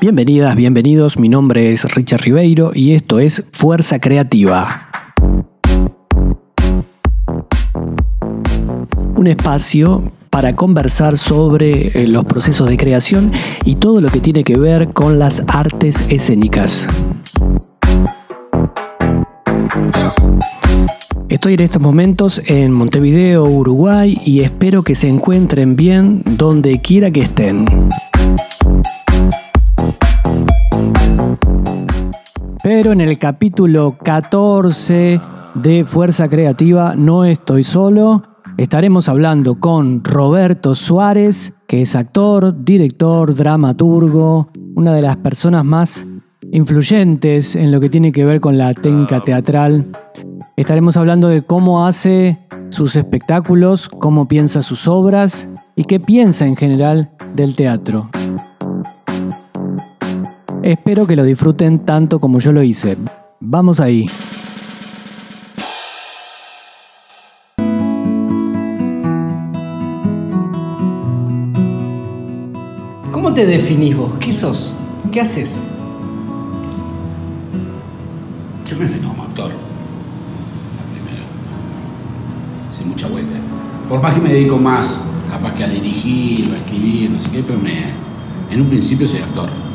Bienvenidas, bienvenidos, mi nombre es Richard Ribeiro y esto es Fuerza Creativa. Un espacio para conversar sobre eh, los procesos de creación y todo lo que tiene que ver con las artes escénicas. Estoy en estos momentos en Montevideo, Uruguay y espero que se encuentren bien donde quiera que estén. Pero en el capítulo 14 de Fuerza Creativa no estoy solo. Estaremos hablando con Roberto Suárez, que es actor, director, dramaturgo, una de las personas más influyentes en lo que tiene que ver con la técnica teatral. Estaremos hablando de cómo hace sus espectáculos, cómo piensa sus obras y qué piensa en general del teatro. Espero que lo disfruten tanto como yo lo hice. Vamos ahí. ¿Cómo te definís vos? ¿Qué sos? ¿Qué haces? Yo me defino como actor. La primera. Sin mucha vuelta. Por más que me dedico más, capaz que a dirigir o a escribir, no sé qué, pero me, en un principio soy actor.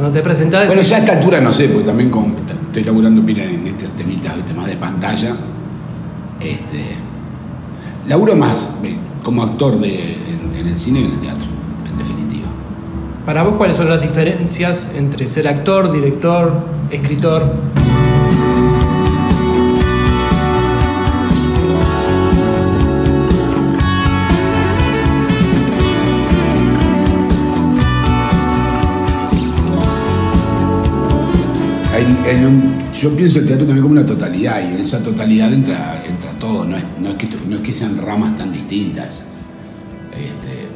Cuando te presentás... Bueno, ya a esta altura no sé, porque también como estoy laburando pila en estos temitas, ¿viste? más de pantalla. Este, laburo más eh, como actor de, en, en el cine que en el teatro, en definitiva. Para vos, ¿cuáles son las diferencias entre ser actor, director, escritor? En- en un- yo pienso el teatro también como una totalidad y en esa totalidad entra, entra todo, no es, no, es que, no es que sean ramas tan distintas. Este,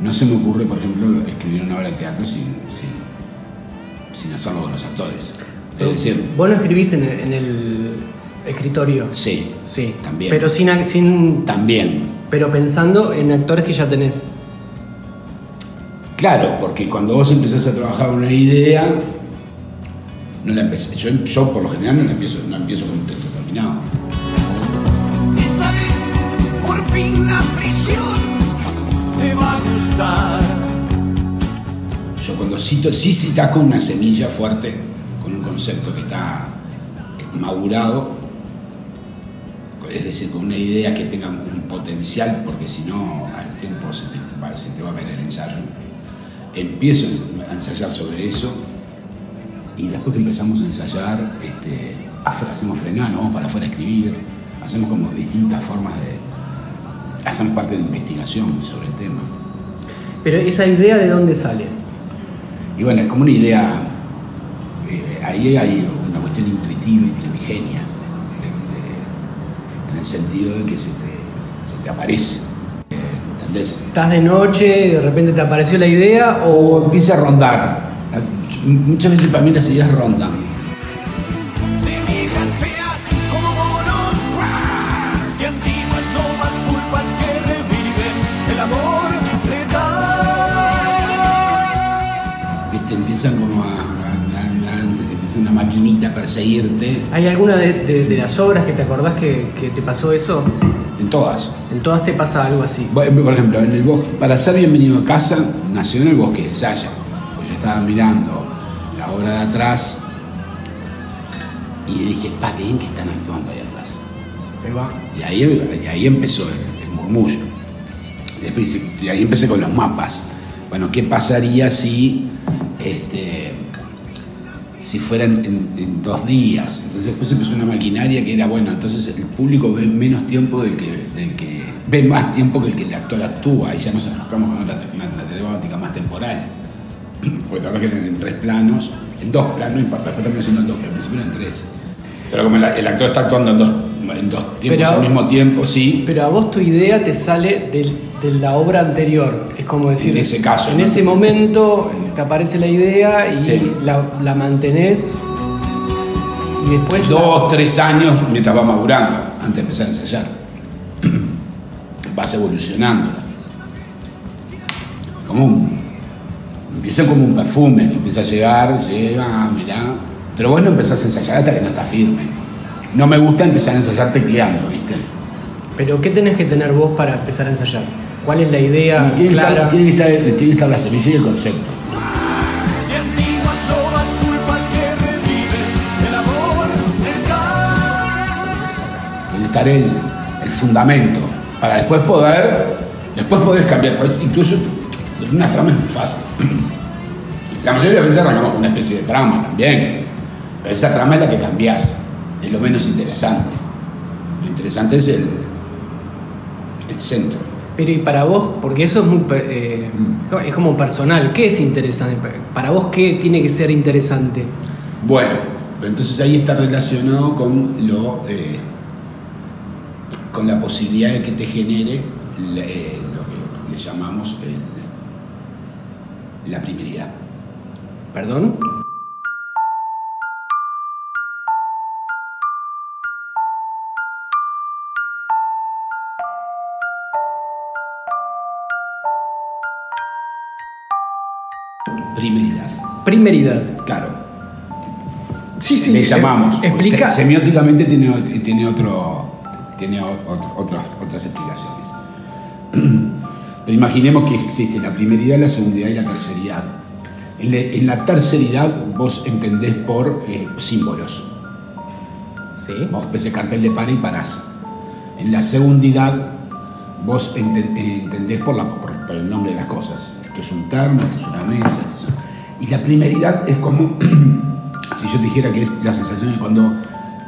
no se me ocurre, por ejemplo, escribir una obra de teatro sin, sin, sin hacerlo con los actores. Es decir, Vos lo escribís en el, en el escritorio. sí, Sí. También. Pero sin, sin también. pero pensando en actores que ya tenés. Claro, porque cuando vos empezás a trabajar una idea, no la empecé, yo, yo por lo general no la empiezo, no empiezo con un texto terminado. Esta vez, por fin la prisión te va a gustar. Yo cuando cito, sí citas con una semilla fuerte, con un concepto que está madurado, es decir, con una idea que tenga un potencial, porque si no, al tiempo se te, va, se te va a ver el ensayo. Empiezo a ensayar sobre eso y después que empezamos a ensayar, este, hacemos frenar, nos vamos para afuera a escribir, hacemos como distintas formas de... hacemos parte de investigación sobre el tema. Pero esa idea de dónde sale? Y bueno, es como una idea, eh, ahí hay una cuestión intuitiva y primigenia, de- de- en el sentido de que se te, se te aparece, eh, ¿entendés? ¿Estás de noche y de repente te apareció la idea o O empieza a rondar. Muchas veces para mí las ideas rondan. ¿Viste? Empiezan como a, a- a- empieza una maquinita a perseguirte hay alguna de, de- de las obras que te acordás que, que te pasó eso? en todas. En todas te pasa algo así. Por ejemplo, en el bosque, para ser bienvenido a casa, nació en el bosque de Saya. Pues yo estaba mirando obra de atrás y dije, pa, qué bien que están actuando ahí atrás. Ahí va. Y ahí, y ahí empezó el, el murmullo. Después, y ahí empecé con los mapas. Bueno, ¿qué pasaría si, este, si fueran en, en dos días? Entonces después empezó una maquinaria que era, bueno, entonces el público ve menos tiempo del que, del que ve más tiempo que el que el actor actúa. Y ya nos arrancamos con una, una, una temática más temporal. Porque eran en tres planos, en dos planos, y después terminó siendo en dos, principio eran tres. Pero como el, el actor está actuando en dos, en dos tiempos Pero- al mismo tiempo, sí. Pero a vos tu idea te sale del- de la obra anterior. Es como decir. En ese caso, En ¿no? ese momento te aparece la idea y Sí. la, la mantenés. Y después. la- Dos, tres años mientras va madurando, antes de empezar a ensayar. Vas evolucionándola. Como un, Empieza como un perfume, que empieza a llegar, llega, mirá. Pero vos no empezás a ensayar hasta que no está firme. No me gusta empezar a ensayar tecleando, ¿viste? Pero ¿qué tenés que tener vos para empezar a ensayar? ¿Cuál es la idea tiene, que clara? estar, tiene, que estar, tiene que estar la semilla y el concepto. Que. Tiene que estar el, el fundamento. Para después poder. Después podés cambiar. Podés incluso una trama es muy fácil. La mayoría de las veces arrancamos con una especie de trama también. Pero esa trama es la que cambiás. Es lo menos interesante. Lo interesante es el, el centro. Pero y para vos, porque eso es muy eh, es como personal, ¿qué es interesante? Para vos, ¿qué tiene que ser interesante? Bueno, pero entonces ahí está relacionado con lo eh, con la posibilidad de que te genere eh, lo que le llamamos el- la primeridad. ¿Perdón? Primeridad. Primeridad. Claro. Sí, sí. le eh, llamamos. Explica. Se- semióticamente tiene, tiene otro tiene otro- otras, otras explicaciones. Pero imaginemos que existe la primeridad, la segundidad y la terceridad. En, la- en la terceridad vos entendés por eh, símbolos. Sí. Vos ves el cartel de para y parás. En la segundidad, vos eh, entendés por, la, por, por el nombre de las cosas. Esto es un termo, esto es una mesa. esto es- Y la primeridad es como, si yo te dijera que es la sensación de cuando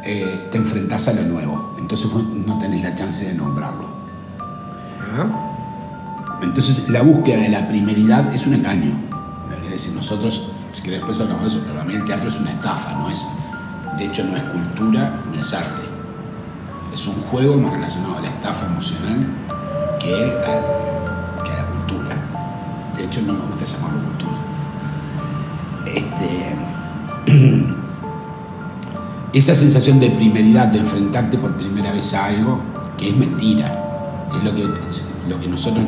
eh, te enfrentás a lo nuevo. Entonces vos no tenés la chance de nombrarlo. Ajá. Entonces la búsqueda de la primeridad es un engaño. Es decir, nosotros, si que después hablamos de eso, pero para mí el teatro es una estafa, no es, de hecho no es cultura ni es arte. Es un juego más relacionado a la estafa emocional que, a la cultura. De hecho no me gusta llamarlo cultura. Este, esa sensación de primeridad, de enfrentarte por primera vez a algo, que es mentira, es lo que, es lo que nosotros...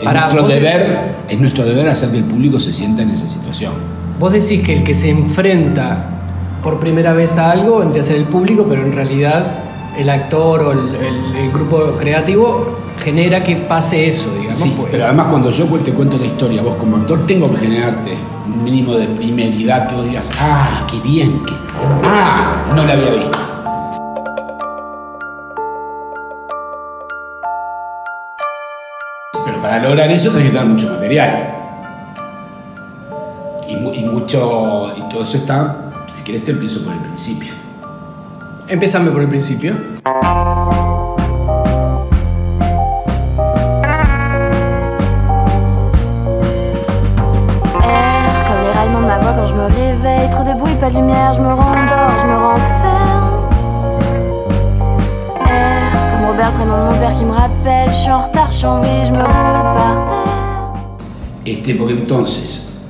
Es nuestro, deber, es nuestro deber hacer que el público se sienta en esa situación. Vos decís que el que se enfrenta por primera vez a algo vendría a ser el público, pero en realidad el actor o el, el- el grupo creativo genera que pase eso, digamos. Sí, pues. pero además cuando yo te cuento la historia, vos como actor, tengo que generarte un mínimo de primeridad que vos digas, ah, qué bien, que, ah, no la había visto. Para lograr eso tenés que tener mucho material. Y, y mucho, y todo eso está, si querés te empiezo por el principio. Empezame por el principio. Comme les ma voix quand je me réveille. Trop de bruit, pas de lumière, je me rendors, prénom de mon père qui me rappelle. Je suis en retard, je suis en vie, je me roule par terre. Este, porque entonces,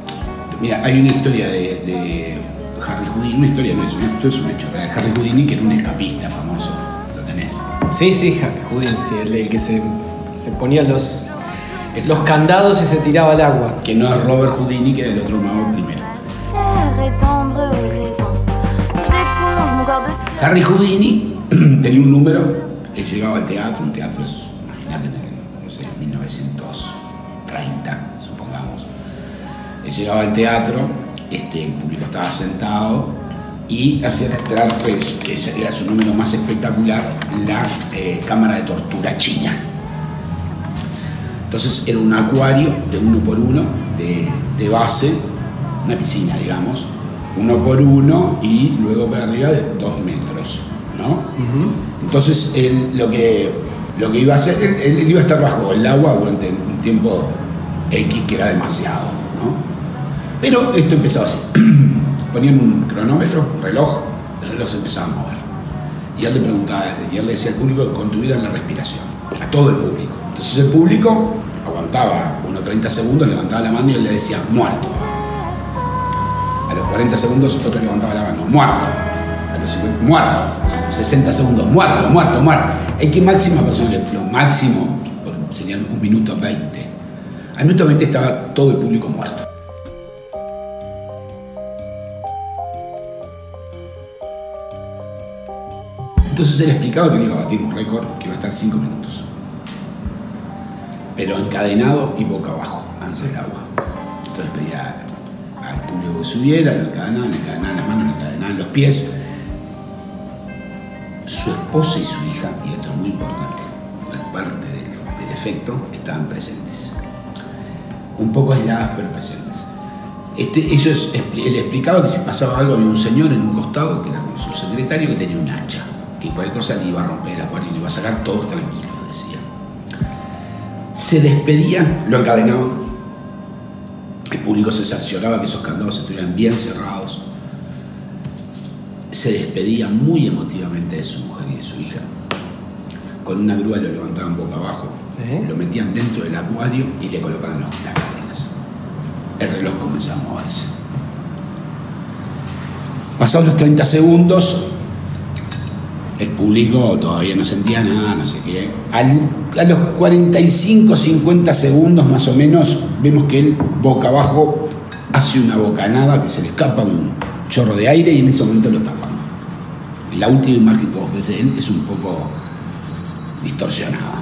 mira, hay una historia de, de Harry Houdini, una historia no es, una, esto es un hecho real. Harry Houdini, que era un escapista famoso, lo tenés. Sí, sí, Harry Houdini, sí, el, el que se, se ponía los, los candados y se tiraba al agua. Que no es Robert Houdini, que era el otro mago primero. Harry Houdini tenía un número, llegaba al teatro, un teatro es, imagínate, en no sé, 1930, supongamos. Él llegaba al teatro, este, el público estaba sentado y hacían entrar, pues, que era su número más espectacular, la eh, cámara de tortura china. Entonces era un acuario de uno por uno, de, de base, una piscina, digamos, uno por uno y luego para arriba de dos metros, ¿no? Entonces él lo que, lo que iba a hacer, él, iba a estar bajo el agua durante un tiempo X que era demasiado, ¿no? Pero esto empezaba así. Ponían un cronómetro, reloj, el reloj se empezaba a mover. Y él le preguntaba, y él le decía al público que contuvieran la respiración, a todo el público. Entonces el público aguantaba unos 30 segundos, levantaba la mano y él le decía, muerto. A los 40 segundos otro levantaba la mano, muerto a los 50, muerto, 60 segundos, muerto, muerto, muerto. Hay que máxima posible, lo máximo serían un minuto 20. Al minuto 20 estaba todo el público muerto. Entonces era explicado que iba a batir un récord que iba a estar 5 minutos. Pero encadenado y boca abajo, antes del agua. Entonces pedía al público que subiera, lo encadenaban, le encadenaban las manos, le encadenaban los pies. Su esposa y su hija, y esto es muy importante, es parte del, efecto, estaban presentes. Un poco aisladas, pero presentes. Este, ellos, él explicaba que si pasaba algo había un señor en un costado, que era su secretario, que tenía un hacha, que cualquier cosa le iba a romper el acuario y le iba a sacar todos tranquilos, decía. Se despedían, lo encadenaban. El público se cercioraba que esos candados estuvieran bien cerrados. Se despedía muy emotivamente de su mujer y de su hija. Con una grúa lo levantaban boca abajo, Sí. lo metían dentro del acuario y le colocaban los- las cadenas. El reloj comenzaba a moverse. Pasados los 30 segundos, el público todavía no sentía nada, no sé qué. Al- a los 45, 50 segundos más o menos, vemos que él boca abajo hace una bocanada que se le escapa un chorro de aire y en ese momento lo tapan. La última imagen que vos ves de él es un poco distorsionada.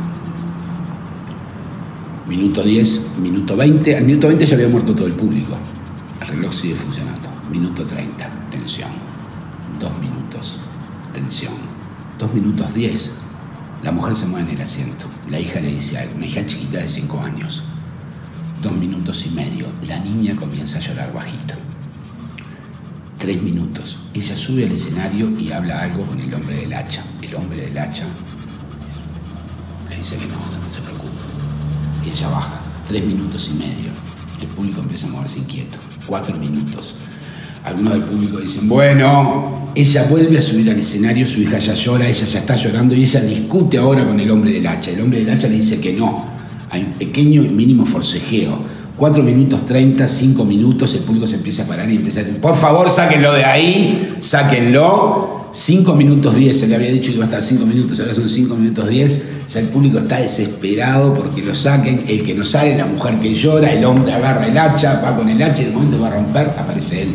Minuto 10, minuto 20. Al minuto 20 ya había muerto todo el público. El reloj sigue funcionando. Minuto 30, tensión. Dos minutos, tensión. Dos minutos 10. La mujer se mueve en el asiento. La hija le dice algo, una hija chiquita de 5 años. Dos minutos y medio. La niña comienza a llorar bajito. Tres minutos. Ella sube al escenario y habla algo con el hombre del hacha. El hombre del hacha le dice que no, que no se preocupe. Y ella baja. Tres minutos y medio. El público empieza a moverse inquieto. Cuatro minutos. Algunos del público dicen, bueno, ella vuelve a subir al escenario, su hija ya llora, ella ya está llorando y ella discute ahora con el hombre del hacha. El hombre del hacha le dice que no. Hay un pequeño y mínimo forcejeo. Cuatro minutos treinta, cinco minutos, el público se empieza a parar y empieza a decir, por favor, sáquenlo de ahí, sáquenlo. Cinco minutos diez, se le había dicho que iba a estar cinco minutos, ahora son cinco minutos diez. Ya el público está desesperado porque lo saquen. El que no sale, la mujer que llora, el hombre agarra el hacha, va con el hacha y en el momento va a romper, aparece él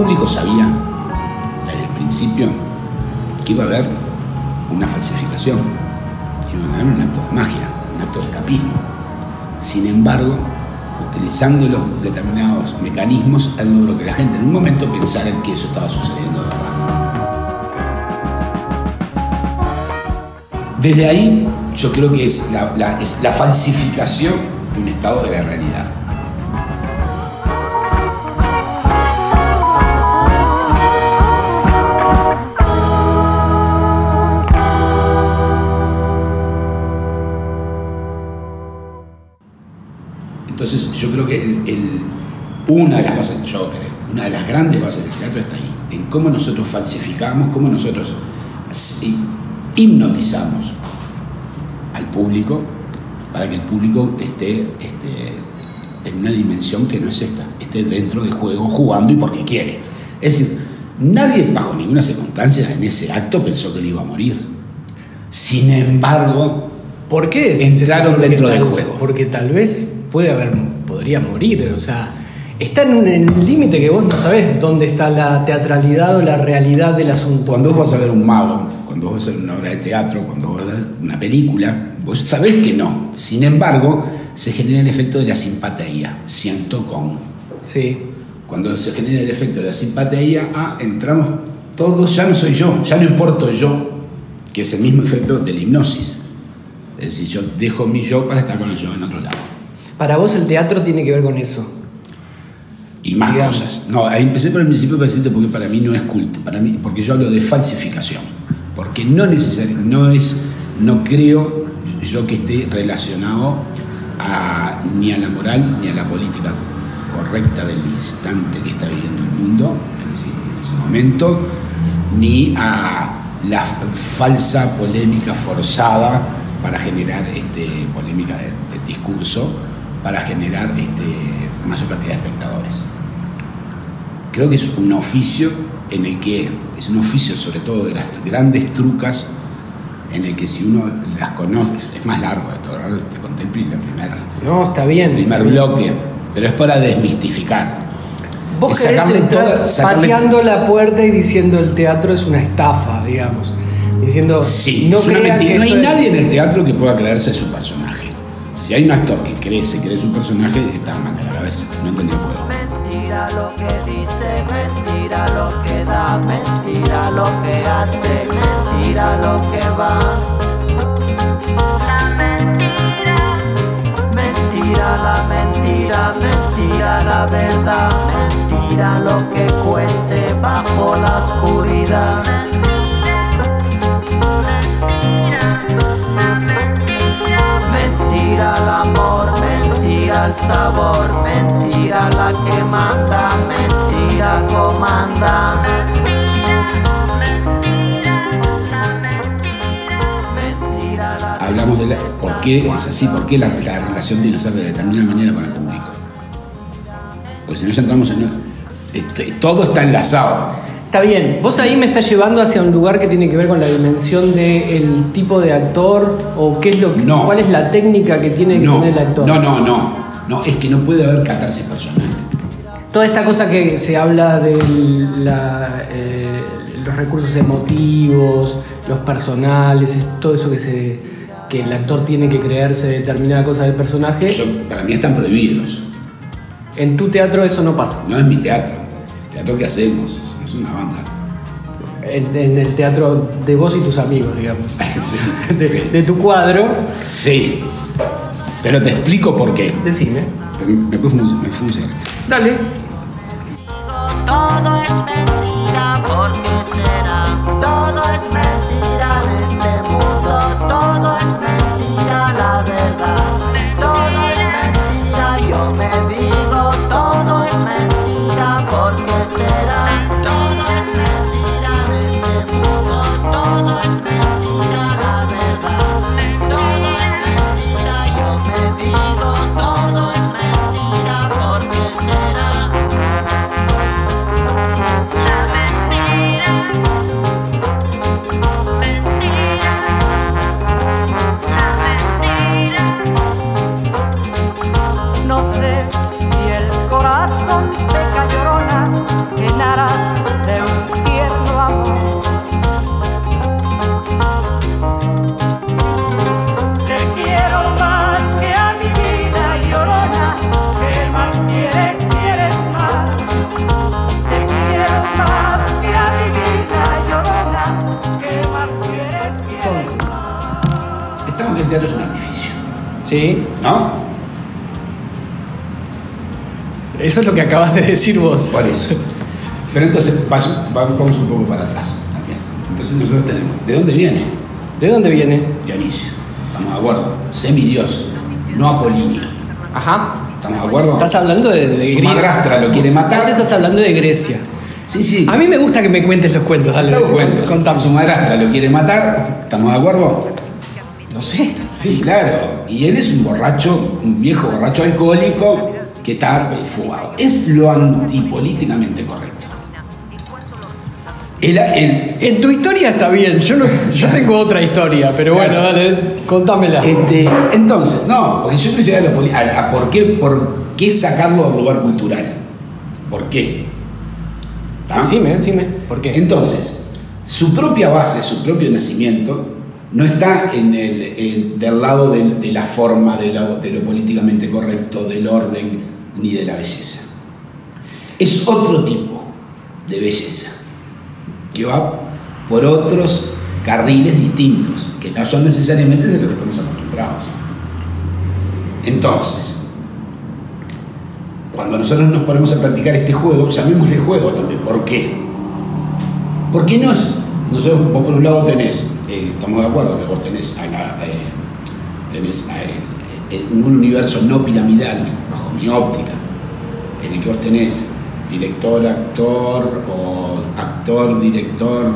público sabía desde el principio que iba a haber una falsificación, que iba a haber un acto de magia, un acto de escapismo. Sin embargo, utilizando los determinados mecanismos, él logró que la gente en un momento pensara que eso estaba sucediendo de verdad. Desde ahí, yo creo que es la falsificación de un estado de la realidad. Entonces yo creo que el- el- una de las bases, yo creo, una de las grandes bases del teatro está ahí, en cómo nosotros falsificamos, cómo nosotros hipnotizamos al público para que el público esté, esté en una dimensión que no es esta, esté dentro de juego, jugando y porque quiere. Es decir, nadie bajo ninguna circunstancia en ese acto pensó que él iba a morir. Sin embargo, ¿Por qué Entraron dentro del juego. Porque tal vez puede haber, podría morir, o sea, está en un límite que vos no sabés dónde está la teatralidad o la realidad del asunto. Cuando vos vas a ver un mago, cuando vos vas a ver una obra de teatro, cuando vos vas a ver una película, vos sabés que no. Sin embargo, se genera el efecto de la simpatía. Siento con. Sí. Cuando se genera el efecto de la simpatía, ah, entramos todos, ya no soy yo, ya no importo yo, que es el mismo efecto de la hipnosis. Es decir, yo dejo mi yo para estar con el yo en otro lado. Para vos el teatro tiene que ver con eso. Y más Digamos. cosas. No, ahí empecé por el principio presente porque para mí no es culto, para mí, porque yo hablo de falsificación. Porque no necesario, no es, no creo yo que esté relacionado a, ni a la moral ni a la política correcta del instante que está viviendo el mundo en ese, en ese momento, ni a la falsa polémica forzada para generar este, polémica de, de discurso, para generar este, mayor cantidad de espectadores. Creo que es un oficio en el que es un oficio sobre todo de las grandes trucas en el que si uno las conoce, es más largo esto, ahora te conté el primer, No, está bien. primer bloque, pero es para desmistificar. Vos Es querés entrar toda- sacarle- pateando la puerta y diciendo el teatro es una estafa, digamos. Diciendo, Sí, no es una crean mentira. que No hay es- nadie en el teatro que pueda creerse su personaje. Si hay un actor que cree, se cree su personaje, está mal de la cabeza. No entendió el juego. Mentira lo que dice, mentira lo que da, mentira lo que hace, mentira lo que va. La mentira, mentira la mentira, mentira la verdad, mentira lo que cuece bajo la oscuridad. Mentira el amor, mentira el sabor, mentira la que manda, mentira comanda. Hablamos de la, por qué es así, por qué la, la relación tiene que ser de determinada manera con el público. Porque si no ya entramos en... todo está enlazado. Está bien, vos ahí me estás llevando hacia un lugar que tiene que ver con la dimensión del tipo de actor o qué es lo que, No. cuál es la técnica que tiene que tener el actor. no, no, no. No, es que no puede haber catarsis personal. Toda esta cosa que se habla de la, eh, los recursos emotivos, los personales, es todo eso que se que el actor tiene que creerse determinada cosa del personaje. Eso para mí están prohibidos. En tu teatro eso no pasa. No es mi teatro. Es el teatro que hacemos. Es una banda. En, en el teatro de vos y tus amigos, digamos. Sí, De, sí. de tu cuadro, Sí. Pero te explico por qué. decime. Me me cigarette. Dale. Sí, ¿No? eso es lo que acabas de decir vos. Por eso. Pero entonces vamos un poco para atrás también. Entonces nosotros tenemos. ¿De dónde viene? ¿De dónde viene? Dionisio. ¿Estamos de acuerdo? Semidios. No Apolinio. Ajá. ¿Estamos de acuerdo? Estás hablando de, de Su madrastra lo quiere matar. Vos estás hablando de Grecia. Sí, sí. A mí me gusta que me cuentes los cuentos, dale. Cuentos. contame. Su madrastra lo quiere matar. ¿Estamos de acuerdo? No sé. Sí, claro. Y él es un borracho, un viejo borracho alcohólico que está fugado. Es lo antipolíticamente correcto. El, el- En tu historia está bien, yo, no, yo tengo otra historia, pero bueno, Claro. dale, contámela. este, entonces, no, porque yo quiero llegar a, a- por, qué, por qué sacarlo del lugar cultural. ¿Por qué? ¿Está? Decime, decime, ¿por qué? Entonces, su propia base, su propio nacimiento, no está en el, del lado de, la forma, de lo, políticamente correcto, del orden, ni de la belleza. Es otro tipo de belleza, que va por otros carriles distintos, que no son necesariamente de lo que estamos acostumbrados. Entonces, cuando nosotros nos ponemos a practicar este juego, llamémosle juego también. ¿Por qué? Porque no es. Vos por un lado tenés, estamos de acuerdo que vos tenés, a la, eh, tenés a el- el- un universo no piramidal, bajo mi óptica, en el que vos tenés director, actor, o actor, director,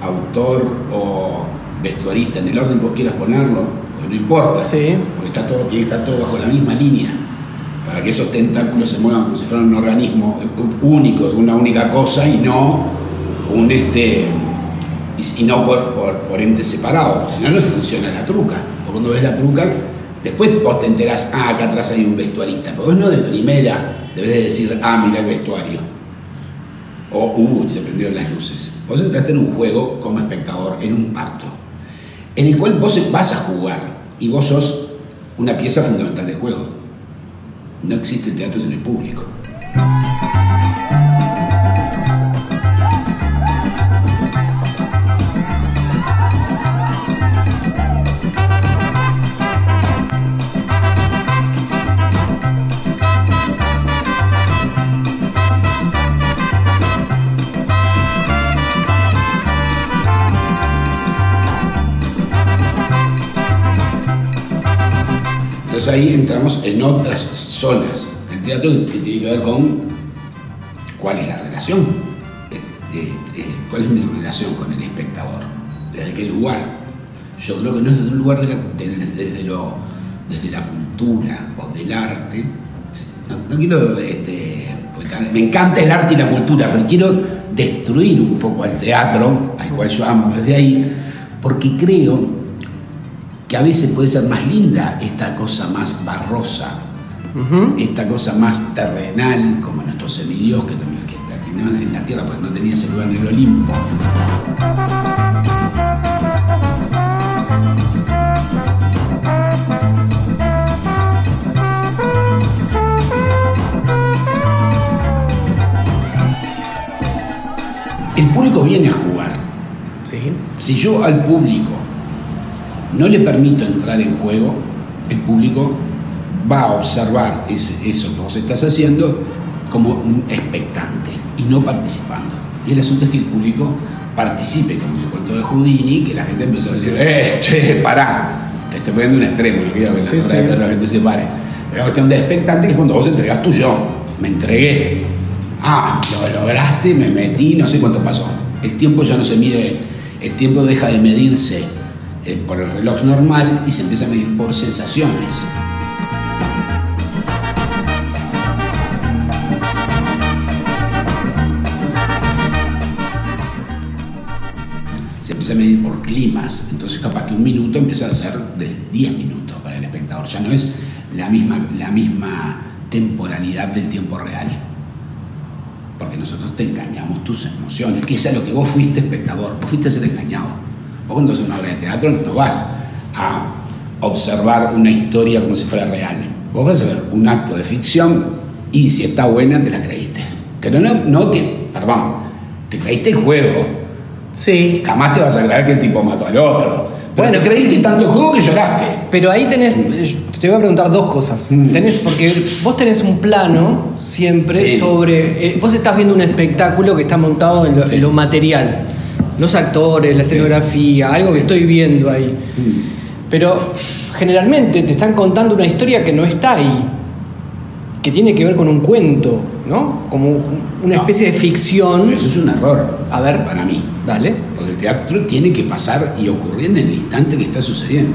autor o vestuarista, en el orden que vos quieras ponerlo, porque no importa, Sí. porque está todo, tiene que estar todo bajo la misma línea, para que esos tentáculos se muevan como si fueran un organismo único, de una única cosa y no un este y, no por, por, por entes separados, porque si no, no funciona la truca. Porque cuando ves la truca, después vos te enterás, ah, acá atrás hay un vestuarista. Pero vos no de primera debes de decir, ah, mira el vestuario. O, uh, se prendieron las luces. Vos entraste en un juego como espectador, en un pacto, en el cual vos vas a jugar y vos sos una pieza fundamental del juego. No existe teatro sin el público. Entonces ahí entramos en otras zonas del teatro que tiene que ver con cuál es la relación, Eh, eh, eh, cuál es mi relación con el espectador, desde qué lugar. Yo creo que no es desde un lugar la, de- desde, lo, desde la cultura o del arte. No, quiero, este, ta- me encanta el arte y la cultura, pero quiero destruir un poco al teatro, al cual yo amo desde ahí, porque creo que a veces puede ser más linda esta cosa más barrosa, esta cosa más terrenal, como nuestro semidios que, que terminó en la tierra porque no tenía ese lugar en el Olimpo. El público viene a jugar. Sí. Si yo al público no le permito entrar en juego, el público va a observar ese- eso que vos estás haciendo como un expectante y no participando. Y el asunto es que el público participe, como en el cuento de Houdini, que la gente empezó a decir, ¡eh, che, pará! Te estoy poniendo un extremo, no quiero que las Sí, de la gente se pare. Una cuestión de expectante es cuando vos entregás tu yo. Me entregué. Ah, lo lograste, me metí, no sé cuánto pasó. El tiempo ya no se mide, el tiempo deja de medirse por el reloj normal y se empieza a medir por sensaciones. Se empieza a medir por climas, entonces capaz que un minuto empieza a ser de 10 minutos para el espectador, ya no es la misma, la misma temporalidad del tiempo real porque nosotros te engañamos tus emociones, que es a lo que vos fuiste espectador, vos fuiste a ser engañado. Vos cuando haces una obra de teatro no vas a observar una historia como si fuera real. Vos vas a ver un acto de ficción y si está buena te la creíste. Pero no, no que, perdón, te creíste el juego. Sí. Jamás te vas a creer que el tipo mató al otro. Pero Bueno. te creíste tanto el juego que lloraste. Pero ahí tenés, eh, te voy a preguntar dos cosas. Mm. Tenés, porque vos tenés un plano siempre Sí. sobre. eh, vos estás viendo un espectáculo que está montado en lo, Sí. en lo material. Los actores, la escenografía, algo que estoy viendo ahí. Mm. Pero generalmente te están contando una historia que no está ahí. Que tiene que ver con un cuento, ¿no? Como un- una No. especie de ficción. Eso es un error. A ver. Para mí. Dale. Porque el teatro tiene que pasar y ocurrir en el instante que está sucediendo.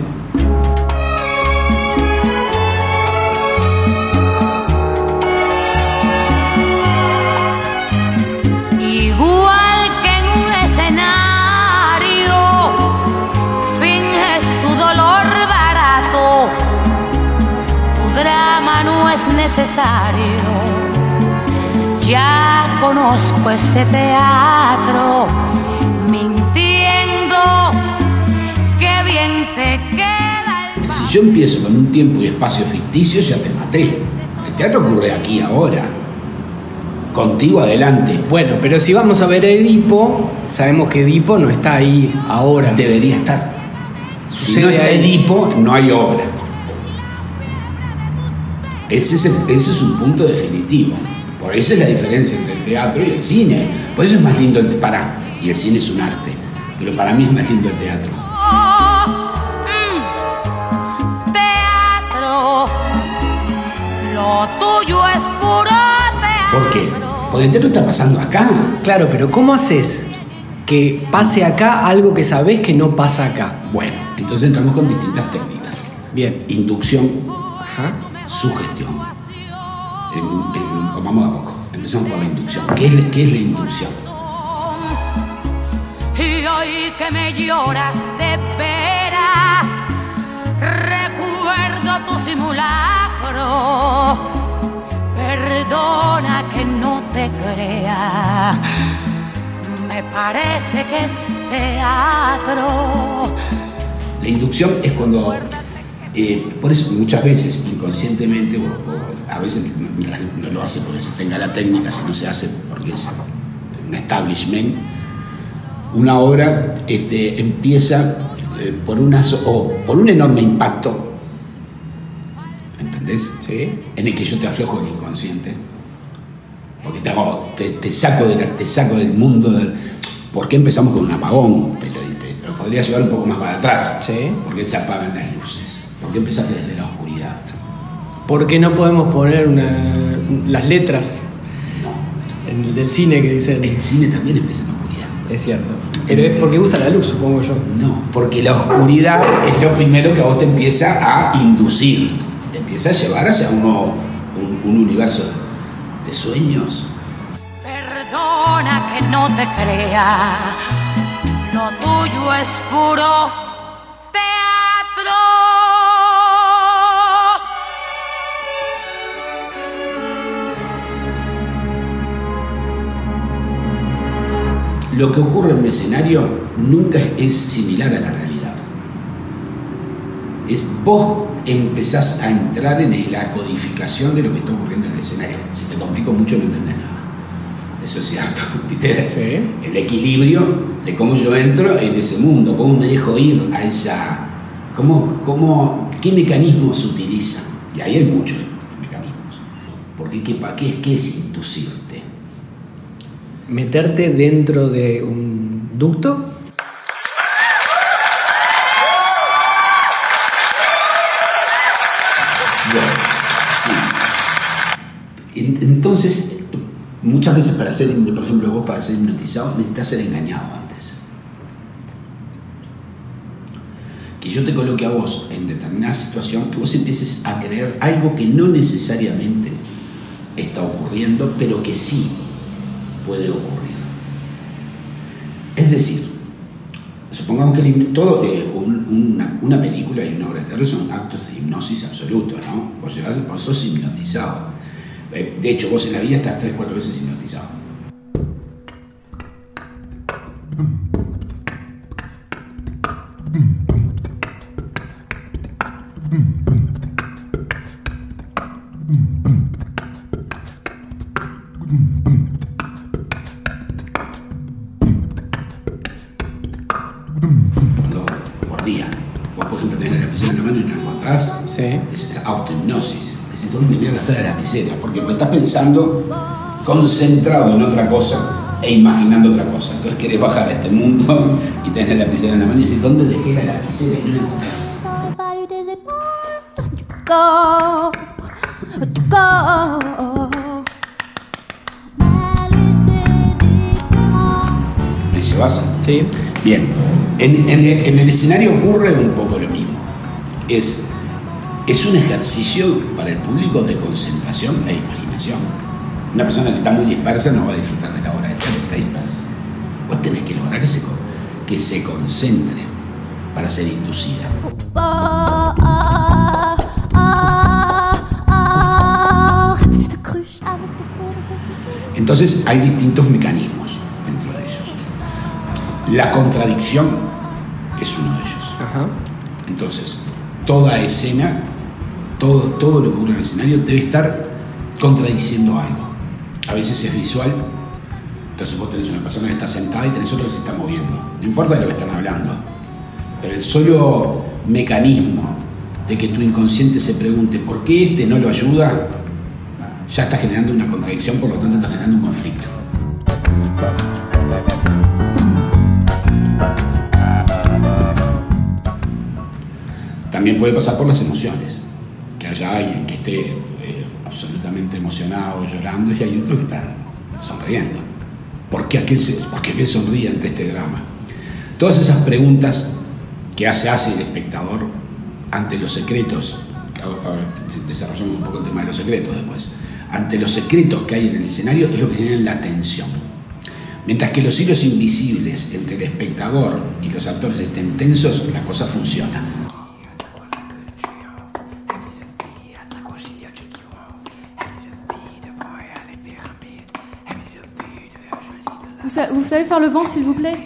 Necesario. Ya conozco ese teatro, mintiendo, que bien te queda el Si yo empiezo con un tiempo y espacio ficticio, ya te maté. El teatro ocurre aquí, ahora. Contigo adelante. Bueno, pero si vamos a ver Edipo, sabemos que Edipo no está ahí ahora. Debería estar. Si Sucede no está ahí. Edipo, no hay obra. Ese es, el- ese es un punto definitivo. Por eso es la diferencia entre el teatro y el cine. Por eso es más lindo el para y el cine es un arte. Pero para mí es más lindo el teatro. Mm. teatro. Lo tuyo es puro teatro. ¿Por qué? Porque el teatro está pasando acá. Claro, pero ¿cómo haces que pase acá algo que sabés que no pasa acá? Bueno, entonces entramos con distintas técnicas. Bien. Inducción, Ajá. Sugestión. En, en- vamos a poco. Empezamos por la inducción. ¿Qué es, qué es la inducción? Y hoy Hoy que me lloras de veras, recuerdo tu simulacro. Perdona que no te crea, me parece que es teatro. La inducción es cuando, eh, por eso muchas veces inconscientemente, o, o a veces no, lo hace porque se tenga la técnica, sino se hace porque es un establishment, una obra este, empieza eh, por, una, o por un enorme impacto, ¿entendés? Sí. En el que yo te aflojo el inconsciente. Porque te, hago- te, te saco de la- te saco del mundo del... ¿Por qué empezamos con un apagón? Te lo, te lo podría llevar un poco más para atrás. Sí. ¿Por qué se apagan las luces? ¿Por qué empezaste desde la oscuridad? Porque no podemos poner una- las letras en el del cine que dicen. El cine también empieza en la oscuridad. Es cierto. Pero es porque usa la luz, supongo yo. No, porque la oscuridad es lo primero que a vos te empieza a inducir. Te empieza a llevar hacia uno, un, un universo de sueños. Perdona que no te crea, lo tuyo es puro. Lo que ocurre en un escenario nunca es similar a la realidad. Es vos empezás a entrar en la codificación de lo que está ocurriendo en el escenario. Si te complico mucho no entendés nada. Eso es cierto. ¿viste? Sí. El equilibrio de cómo yo entro en ese mundo, cómo me dejo ir a esa... Cómo, cómo, ¿Qué mecanismos utilizan? Y ahí hay muchos mecanismos. Porque ¿qué, qué, es- qué es inducirte? Meterte dentro de un ducto. Bueno, sí. En- Entonces, muchas veces para ser, por ejemplo, vos para ser hipnotizado necesitas ser engañado antes. Que yo te coloque a vos en determinada situación, que vos empieces a creer algo que no necesariamente está ocurriendo, pero que sí puede ocurrir. Es decir, supongamos que todo, eh, un- una, una película y una obra de teatro son actos de hipnosis absoluto, ¿no? Vos, vos sos hipnotizado. Eh, De hecho, vos en la vida estás tres, cuatro veces hipnotizado. Porque vos estás pensando concentrado en otra cosa e imaginando otra cosa. Entonces querés bajar a este mundo y tenés la lapicera en la mano y decís, ¿dónde dejé la lapicera? Y no la encontrás. ¿Me llevas? Sí. Bien, en, en- en el escenario ocurre un poco lo mismo. Es, es un ejercicio para el público de concentración e imaginación. Una persona que está muy dispersa no va a disfrutar de la obra de teatro, está dispersa. Vos tenés que lograr que se, con- que se concentre para ser inducida. Entonces hay distintos mecanismos dentro de ellos. La contradicción es uno de ellos. Entonces, toda escena, todo, todo lo que ocurre en el escenario debe estar contradiciendo algo. A veces es visual, entonces vos tenés una persona que está sentada y tenés otra que se está moviendo. No importa de lo que están hablando, pero el solo mecanismo de que tu inconsciente se pregunte por qué este no lo ayuda, ya está generando una contradicción, por lo tanto está generando un conflicto. También puede pasar por las emociones. Haya alguien que esté eh, absolutamente emocionado, llorando, y hay otro que está sonriendo. ¿Por qué aquel, se, por qué aquel sonríe ante este drama? Todas esas preguntas que hace, hace el espectador ante los secretos, ahora desarrollamos un poco el tema de los secretos después, ante los secretos que hay en el escenario es lo que genera la tensión. Mientras que los hilos invisibles entre el espectador y los actores estén tensos, la cosa funciona. Sa- vous savez faire le vent, s'il vous plaît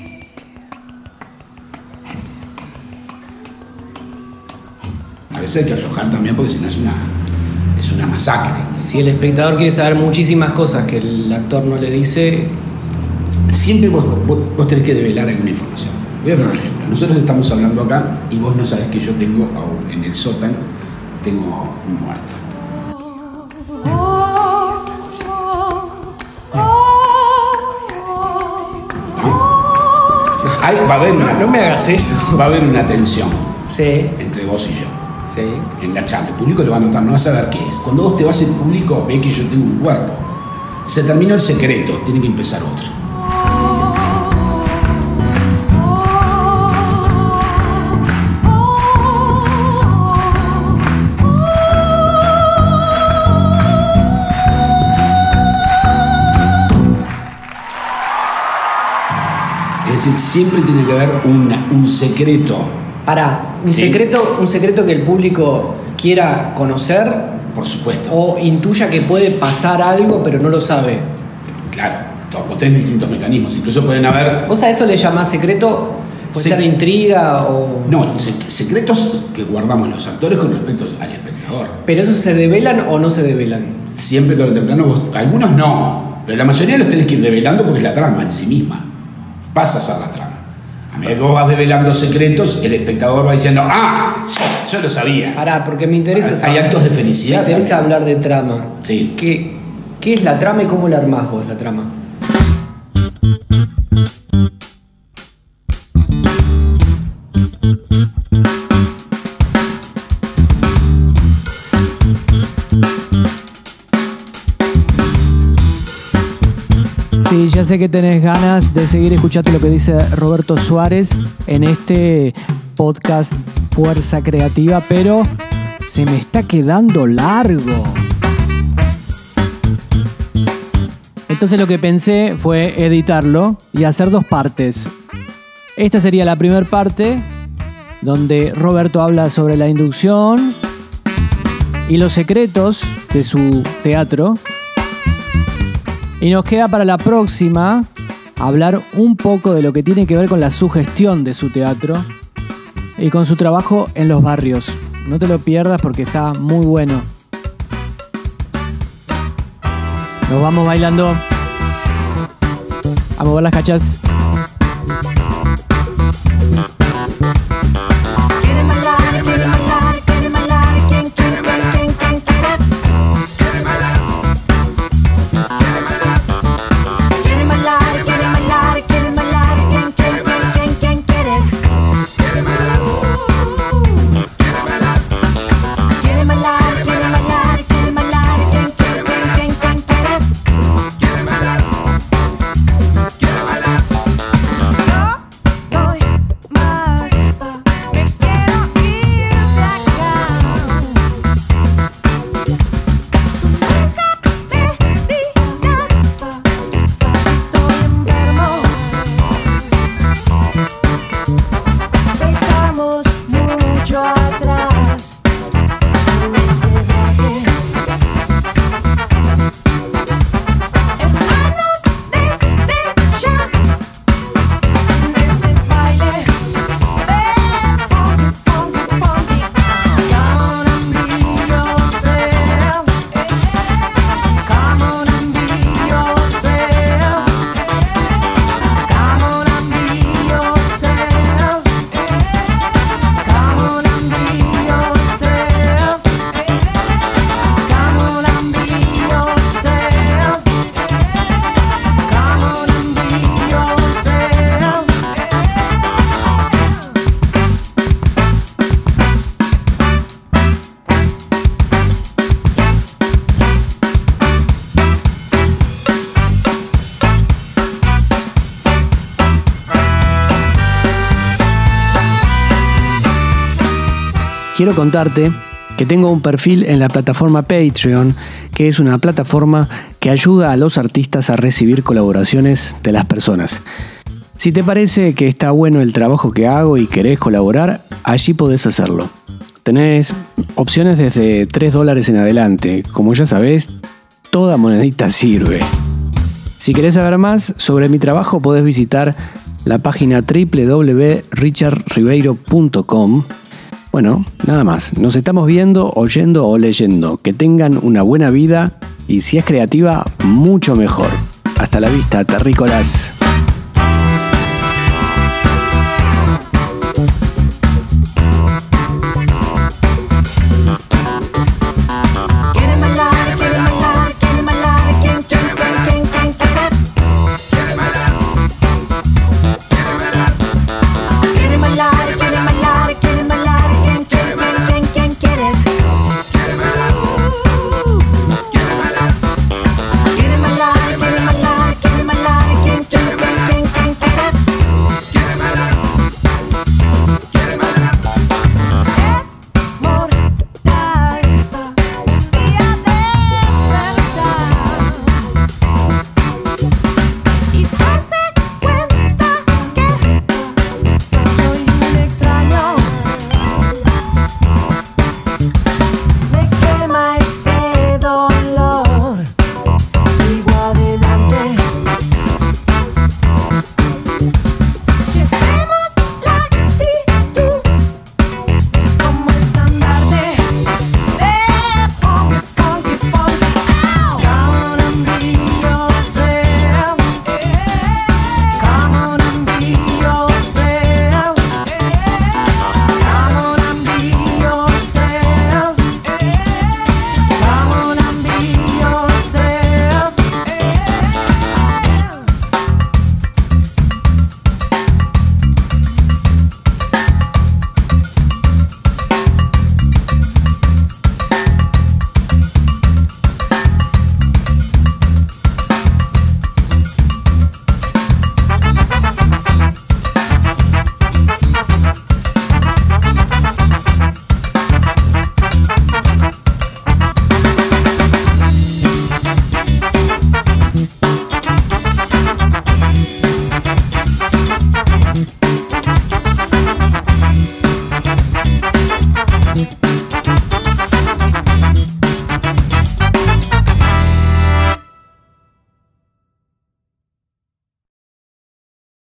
A veces hay que aflojar también porque si no es una, es una masacre. Si el espectador quiere saber muchísimas cosas que el actor no le dice, Siempre vos, vos, vos tenés que develar alguna información. Voy a dar un ejemplo. Nosotros estamos hablando acá y vos no sabés que yo tengo en el sótano tengo un muerto. Ahí va a haber una, no me hagas eso. va a haber una tensión Sí, entre vos y yo. sí. en la charla. El público lo va a notar, no va a saber qué es. Cuando vos te vas en público, ve que yo tengo un cuerpo. Se terminó el secreto, tiene que empezar otro. Decir, siempre tiene que haber una- un secreto. Para, un Sí. secreto, un secreto que el público quiera conocer Por supuesto. o intuya que puede pasar algo pero no lo sabe. Claro, todos vos tenés distintos mecanismos. Incluso pueden haber. ¿Vos a eso le llamás secreto? ¿Puede Sí. ser intriga o.? No, sec- secretos que guardamos los actores con respecto al espectador. ¿Pero esos se develan o no se develan? Siempre tarde o temprano, vos- algunos no, pero la mayoría los tenés que ir develando porque es la trama en sí misma. Pasa a la trama. A medida que vos vas develando secretos, el espectador va diciendo, ¡ah! Yo, yo lo sabía. Pará, porque me interesa. Hay saber- actos de felicidad Me interesa también. hablar de trama. Sí. ¿Qué, ¿Qué es la trama y cómo la armás vos, la trama? Sé que tenés ganas de seguir escuchando lo que dice Roberto Suárez en este podcast Fuerza Creativa, pero se me está quedando largo. Entonces lo que pensé fue editarlo y hacer dos partes. Esta sería la primera parte, donde Roberto habla sobre la inducción y los secretos de su teatro. Y nos queda para la próxima hablar un poco de lo que tiene que ver con la sugestión de su teatro y con su trabajo en los barrios. No te lo pierdas porque está muy bueno. Nos vamos bailando. A mover las cachas. Quiero contarte que tengo un perfil en la plataforma Patreon, que es una plataforma que ayuda a los artistas a recibir colaboraciones de las personas. Si te parece que está bueno el trabajo que hago y querés colaborar, allí podés hacerlo. Tenés opciones desde 3 dólares en adelante. Como ya sabés, toda monedita sirve. Si querés saber más sobre mi trabajo, podés visitar la página www.richardribeiro.com. Bueno, nada más. Nos estamos viendo, oyendo o leyendo. Que tengan una buena vida y si es creativa, mucho mejor. Hasta la vista, terrícolas.